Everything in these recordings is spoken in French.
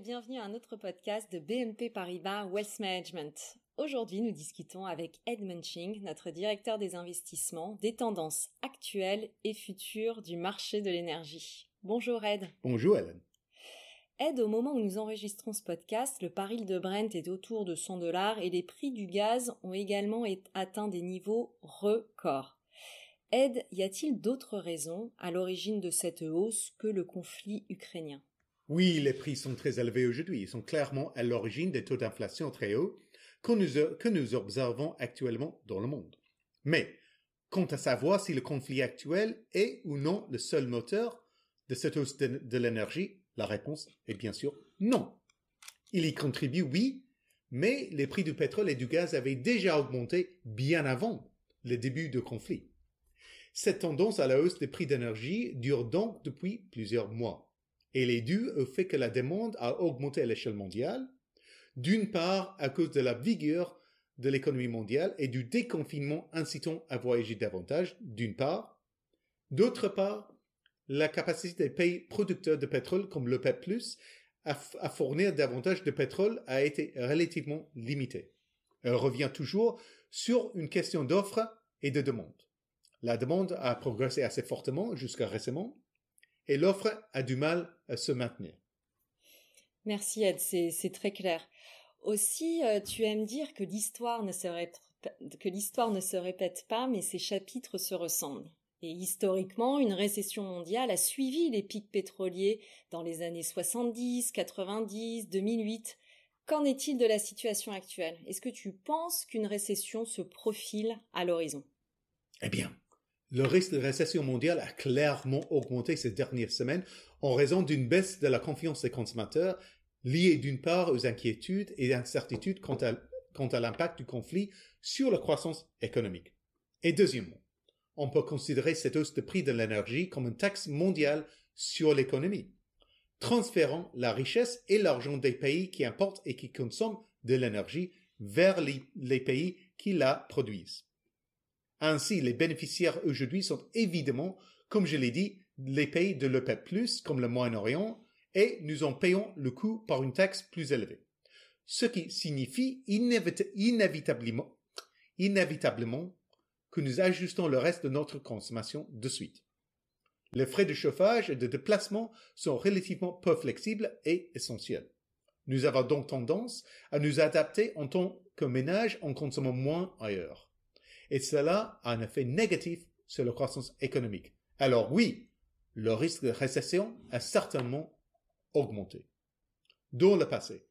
et bienvenue à un autre podcast de BNP Paribas Wealth Management. Aujourd'hui, nous discutons avec Ed Munching, notre directeur des investissements, des tendances actuelles et futures du marché de l'énergie. Bonjour Ed. Bonjour Hélène. Ed, au moment où nous enregistrons ce podcast, le baril de Brent est autour de 100 dollars et les prix du gaz ont également atteint des niveaux records. Ed, y a-t-il d'autres raisons à l'origine de cette hausse que le conflit ukrainien? Oui, les prix sont très élevés aujourd'hui. Ils sont clairement à l'origine des taux d'inflation très hauts que nous, que nous observons actuellement dans le monde. Mais, quant à savoir si le conflit actuel est ou non le seul moteur de cette hausse de, l'énergie, la réponse est bien sûr non. Il y contribue, oui, mais les prix du pétrole et du gaz avaient déjà augmenté bien avant le début du conflit. Cette tendance à la hausse des prix d'énergie dure donc depuis plusieurs mois. Elle est due au fait que la demande a augmenté à l'échelle mondiale, d'une part à cause de la vigueur de l'économie mondiale et du déconfinement incitant à voyager davantage, d'une part, d'autre part, la capacité des pays producteurs de pétrole comme l'OPEP+, à, à fournir davantage de pétrole a été relativement limitée. Elle revient toujours sur une question d'offre et de demande. La demande a progressé assez fortement jusqu'à récemment, et l'offre a du mal se maintenir. Merci Ed, c'est très clair. Aussi, euh, tu aimes dire que l'histoire ne se que l'histoire ne se répète pas, mais ses chapitres se ressemblent. Et historiquement, une récession mondiale a suivi les pics pétroliers dans les années 70, 90, 2008. Qu'en est-il de la situation actuelle? Est-ce que tu penses qu'une récession se profile à l'horizon? Eh bien, le risque de récession mondiale a clairement augmenté ces dernières semaines en raison d'une baisse de la confiance des consommateurs liée d'une part aux inquiétudes et incertitudes quant à, l'impact du conflit sur la croissance économique. Et deuxièmement, on peut considérer cette hausse de prix de l'énergie comme une taxe mondiale sur l'économie, transférant la richesse et l'argent des pays qui importent et qui consomment de l'énergie vers les pays qui la produisent. Ainsi, les bénéficiaires aujourd'hui sont évidemment, comme je l'ai dit, les pays de l'OPEP+, comme le Moyen-Orient, et nous en payons le coût par une taxe plus élevée. Ce qui signifie inévitablement, inévitablement que nous ajustons le reste de notre consommation de suite. Les frais de chauffage et de déplacement sont relativement peu flexibles et essentiels. Nous avons donc tendance à nous adapter en tant que ménage en consommant moins ailleurs et cela a un effet négatif sur la croissance économique. Alors oui, le risque de récession a certainement augmenté. Dans le passé,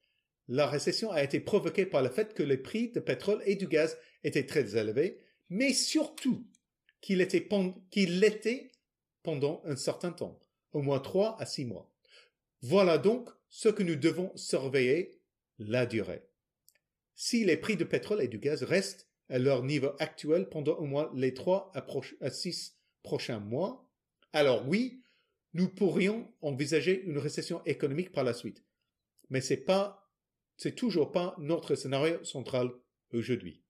la récession a été provoquée par le fait que les prix de pétrole et du gaz étaient très élevés, mais surtout qu'il était, l'était pendant un certain temps, au moins trois à six mois. Voilà donc ce que nous devons surveiller, la durée. Si les prix de pétrole et du gaz restent à leur niveau actuel pendant au moins les trois à, six prochains mois, alors oui, nous pourrions envisager une récession économique par la suite. Mais c'est pas, c'est toujours pas notre scénario central aujourd'hui.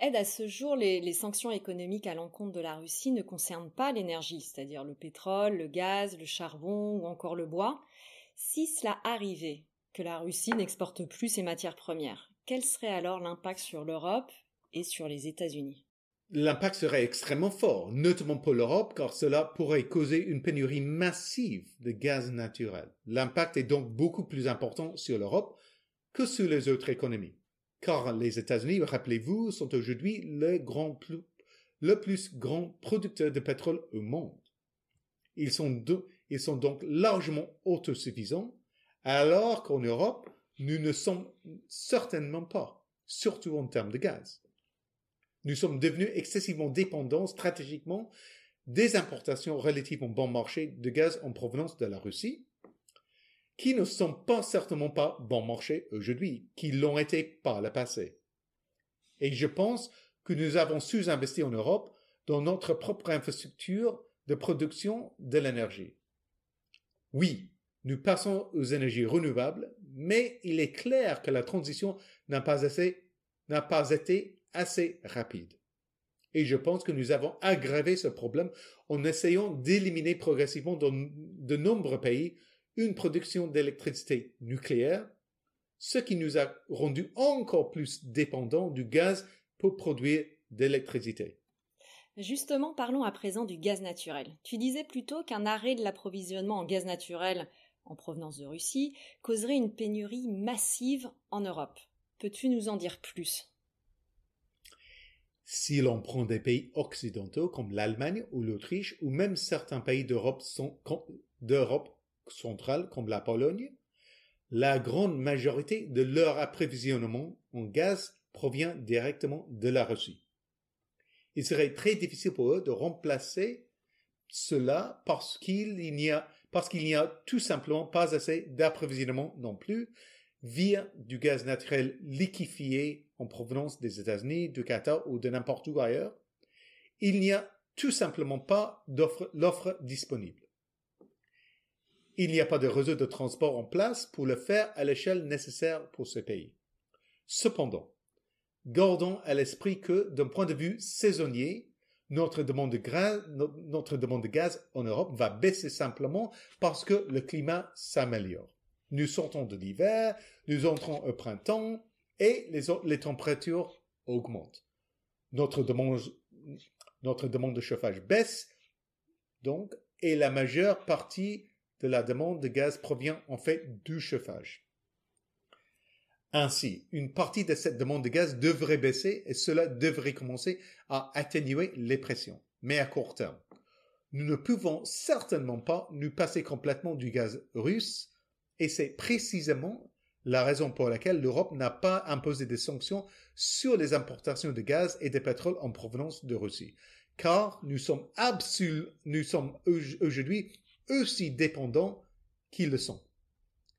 Ed, à ce jour, les, sanctions économiques à l'encontre de la Russie ne concernent pas l'énergie, c'est-à-dire le pétrole, le gaz, le charbon ou encore le bois. Si cela arrivait, que la Russie n'exporte plus ses matières premières, quel serait alors l'impact sur l'Europe et sur les États-Unis. L'impact serait extrêmement fort, notamment pour l'Europe, car cela pourrait causer une pénurie massive de gaz naturel. L'impact est donc beaucoup plus important sur l'Europe que sur les autres économies. Car les États-Unis, rappelez-vous, sont aujourd'hui le, plus grand producteur de pétrole au monde. Ils sont, ils sont donc largement autosuffisants, alors qu'en Europe, nous ne sommes certainement pas, surtout en termes de gaz. Nous sommes devenus excessivement dépendants stratégiquement des importations relativement bon marché de gaz en provenance de la Russie, qui ne sont pas certainement pas bon marché aujourd'hui, qui l'ont été par le passé. Et je pense que nous avons sous-investi en Europe dans notre propre infrastructure de production de l'énergie. Oui, nous passons aux énergies renouvelables, mais il est clair que la transition n'a pas assez, n'a pas été assez rapide. Et je pense que nous avons aggravé ce problème en essayant d'éliminer progressivement dans de nombreux pays une production d'électricité nucléaire, ce qui nous a rendu encore plus dépendants du gaz pour produire d'électricité. Justement, parlons à présent du gaz naturel. Tu disais plutôt qu'un arrêt de l'approvisionnement en gaz naturel en provenance de Russie causerait une pénurie massive en Europe. Peux-tu nous en dire plus? Si l'on prend des pays occidentaux comme l'Allemagne ou l'Autriche ou même certains pays d'Europe centrale comme la Pologne, la grande majorité de leur approvisionnement en gaz provient directement de la Russie. Il serait très difficile pour eux de remplacer cela parce qu'il n'y a tout simplement pas assez d'approvisionnement non plus via du gaz naturel liquéfié en provenance des États-Unis, du Qatar ou de n'importe où ailleurs. Il n'y a tout simplement pas d'offre disponible. Il n'y a pas de réseau de transport en place pour le faire à l'échelle nécessaire pour ce pays. Cependant, gardons à l'esprit que, d'un point de vue saisonnier, notre demande, de gaz, notre demande de gaz en Europe va baisser simplement parce que le climat s'améliore. Nous sortons de l'hiver, nous entrons au printemps et les, températures augmentent. Notre demande, notre demande de chauffage baisse donc et la majeure partie de la demande de gaz provient en fait du chauffage. Ainsi, une partie de cette demande de gaz devrait baisser et cela devrait commencer à atténuer les pressions, mais à court terme. Nous ne pouvons certainement pas nous passer complètement du gaz russe et c'est précisément la raison pour laquelle l'Europe n'a pas imposé des sanctions sur les importations de gaz et de pétrole en provenance de Russie. Car nous sommes, sommes aujourd'hui aussi dépendants qu'ils le sont.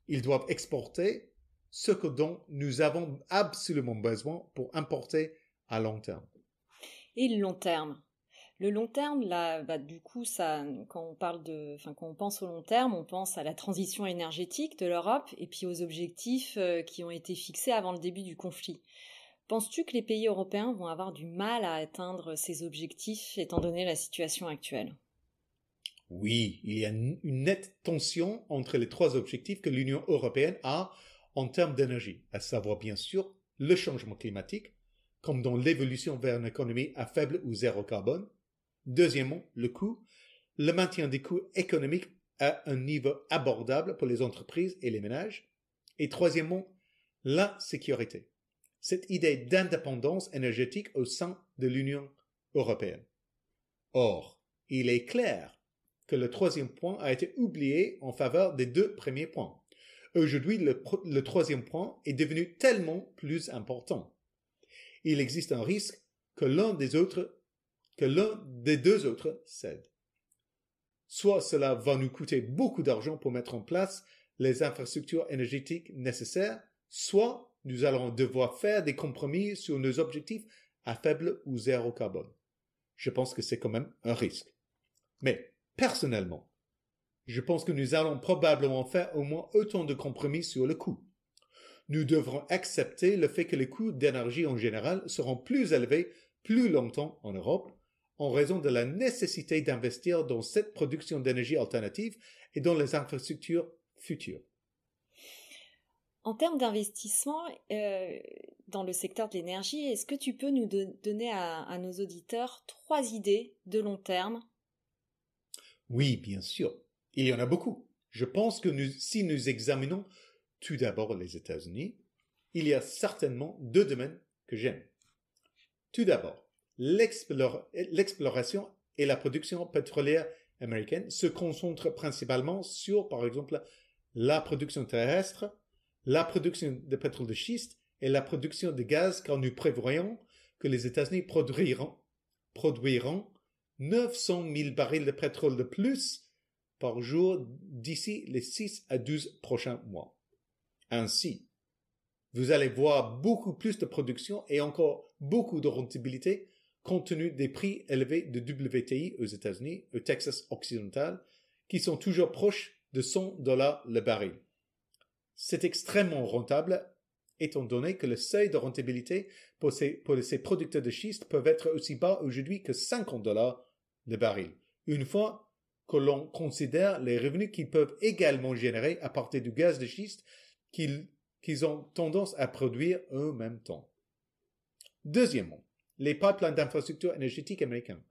Ils doivent exporter ce que dont nous avons absolument besoin pour importer à long terme. Et le long terme le long terme, là, bah, du coup, ça, quand on parle de, enfin, quand on pense au long terme, on pense à la transition énergétique de l'Europe et puis aux objectifs euh, qui ont été fixés avant le début du conflit. Penses-tu que les pays européens vont avoir du mal à atteindre ces objectifs étant donné la situation actuelle? Oui, il y a une nette tension entre les trois objectifs que l'Union européenne a en termes d'énergie, à savoir bien sûr le changement climatique, comme dans l'évolution vers une économie à faible ou zéro carbone. Deuxièmement, le coût, le maintien des coûts économiques à un niveau abordable pour les entreprises et les ménages. Et troisièmement, la sécurité. Cette idée d'indépendance énergétique au sein de l'Union européenne. Or, il est clair que le troisième point a été oublié en faveur des deux premiers points. Aujourd'hui, le, troisième point est devenu tellement plus important. Il existe un risque que l'un des autres, que l'un des deux autres cède. Soit cela va nous coûter beaucoup d'argent pour mettre en place les infrastructures énergétiques nécessaires, soit nous allons devoir faire des compromis sur nos objectifs à faible ou zéro carbone. Je pense que c'est quand même un risque. Mais, personnellement, je pense que nous allons probablement faire au moins autant de compromis sur le coût. Nous devrons accepter le fait que les coûts d'énergie en général seront plus élevés plus longtemps en Europe en raison de la nécessité d'investir dans cette production d'énergie alternative et dans les infrastructures futures. En termes d'investissement euh, dans le secteur de l'énergie, est-ce que tu peux nous donner à, nos auditeurs trois idées de long terme? Oui, bien sûr. Il y en a beaucoup. Je pense que si nous examinons tout d'abord les États-Unis, il y a certainement deux domaines que j'aime. Tout d'abord, l'exploration et la production pétrolière américaine se concentrent principalement sur, par exemple, la production terrestre, la production de pétrole de schiste et la production de gaz car nous prévoyons que les États-Unis produiront, produiront 900 000 barils de pétrole de plus par jour d'ici les 6 à 12 prochains mois. Ainsi, vous allez voir beaucoup plus de production et encore beaucoup de rentabilité compte tenu des prix élevés de WTI aux États-Unis, au Texas occidental, qui sont toujours proches de 100 dollars le baril. C'est extrêmement rentable étant donné que le seuil de rentabilité pour ces, producteurs de schiste peuvent être aussi bas aujourd'hui que 50 dollars le baril. Une fois que l'on considère les revenus qu'ils peuvent également générer à partir du gaz de schiste qu'ils ont tendance à produire en même temps. Deuxièmement, les pipelines d'infrastructure énergétique américains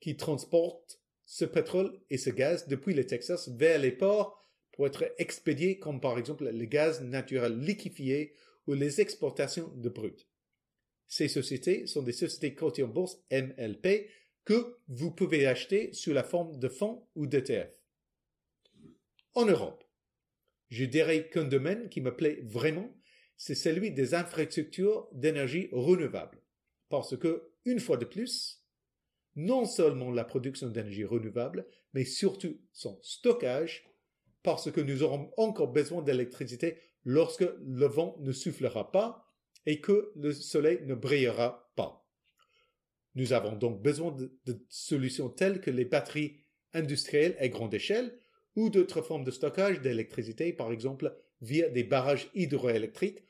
qui transportent ce pétrole et ce gaz depuis le Texas vers les ports pour être expédiés comme par exemple le gaz naturel liquéfié ou les exportations de brut. Ces sociétés sont des sociétés cotées en bourse MLP que vous pouvez acheter sous la forme de fonds ou d'ETF. En Europe, je dirais qu'un domaine qui me plaît vraiment, c'est celui des infrastructures d'énergie renouvelable. Parce que, une fois de plus, non seulement la production d'énergie renouvelable, mais surtout son stockage, parce que nous aurons encore besoin d'électricité lorsque le vent ne soufflera pas et que le soleil ne brillera pas. Nous avons donc besoin de, solutions telles que les batteries industrielles à grande échelle ou d'autres formes de stockage d'électricité, par exemple via des barrages hydroélectriques,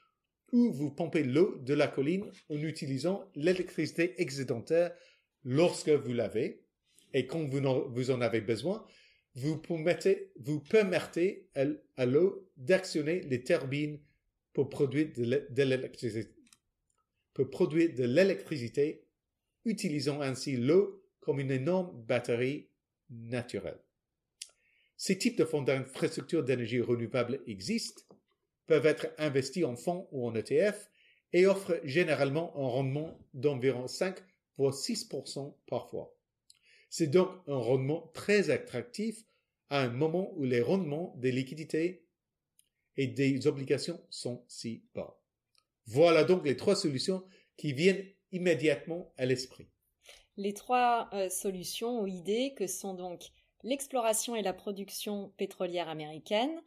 où vous pompez l'eau de la colline en utilisant l'électricité excédentaire lorsque vous l'avez, et quand vous en, avez besoin, vous permettez, vous permettez à l'eau d'actionner les turbines pour produire de l'électricité, pour produire de l'électricité utilisant ainsi l'eau comme une énorme batterie naturelle. Ces types de fonds d'infrastructures d'énergie renouvelable existent, peuvent être investis en fonds ou en ETF et offrent généralement un rendement d'environ 5 voire 6% parfois. C'est donc un rendement très attractif à un moment où les rendements des liquidités et des obligations sont si bas. Voilà donc les trois solutions qui viennent immédiatement à l'esprit. Les trois euh, solutions ou idées que sont donc l'exploration et la production pétrolière américaine,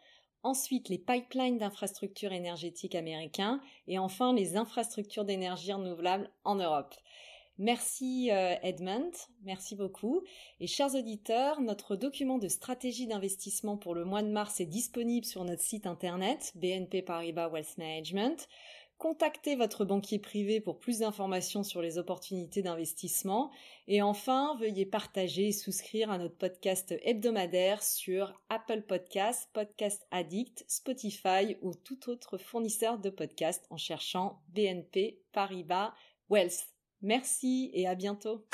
ensuite les pipelines d'infrastructures énergétiques américains et enfin les infrastructures d'énergie renouvelable en Europe. Merci euh, Edmund, merci beaucoup. Et chers auditeurs, notre document de stratégie d'investissement pour le mois de mars est disponible sur notre site internet BNP Paribas Wealth Management. Contactez votre banquier privé pour plus d'informations sur les opportunités d'investissement. Et enfin, veuillez partager et souscrire à notre podcast hebdomadaire sur Apple Podcasts, Podcast Addict, Spotify ou tout autre fournisseur de podcasts en cherchant BNP Paribas Wealth. Merci et à bientôt.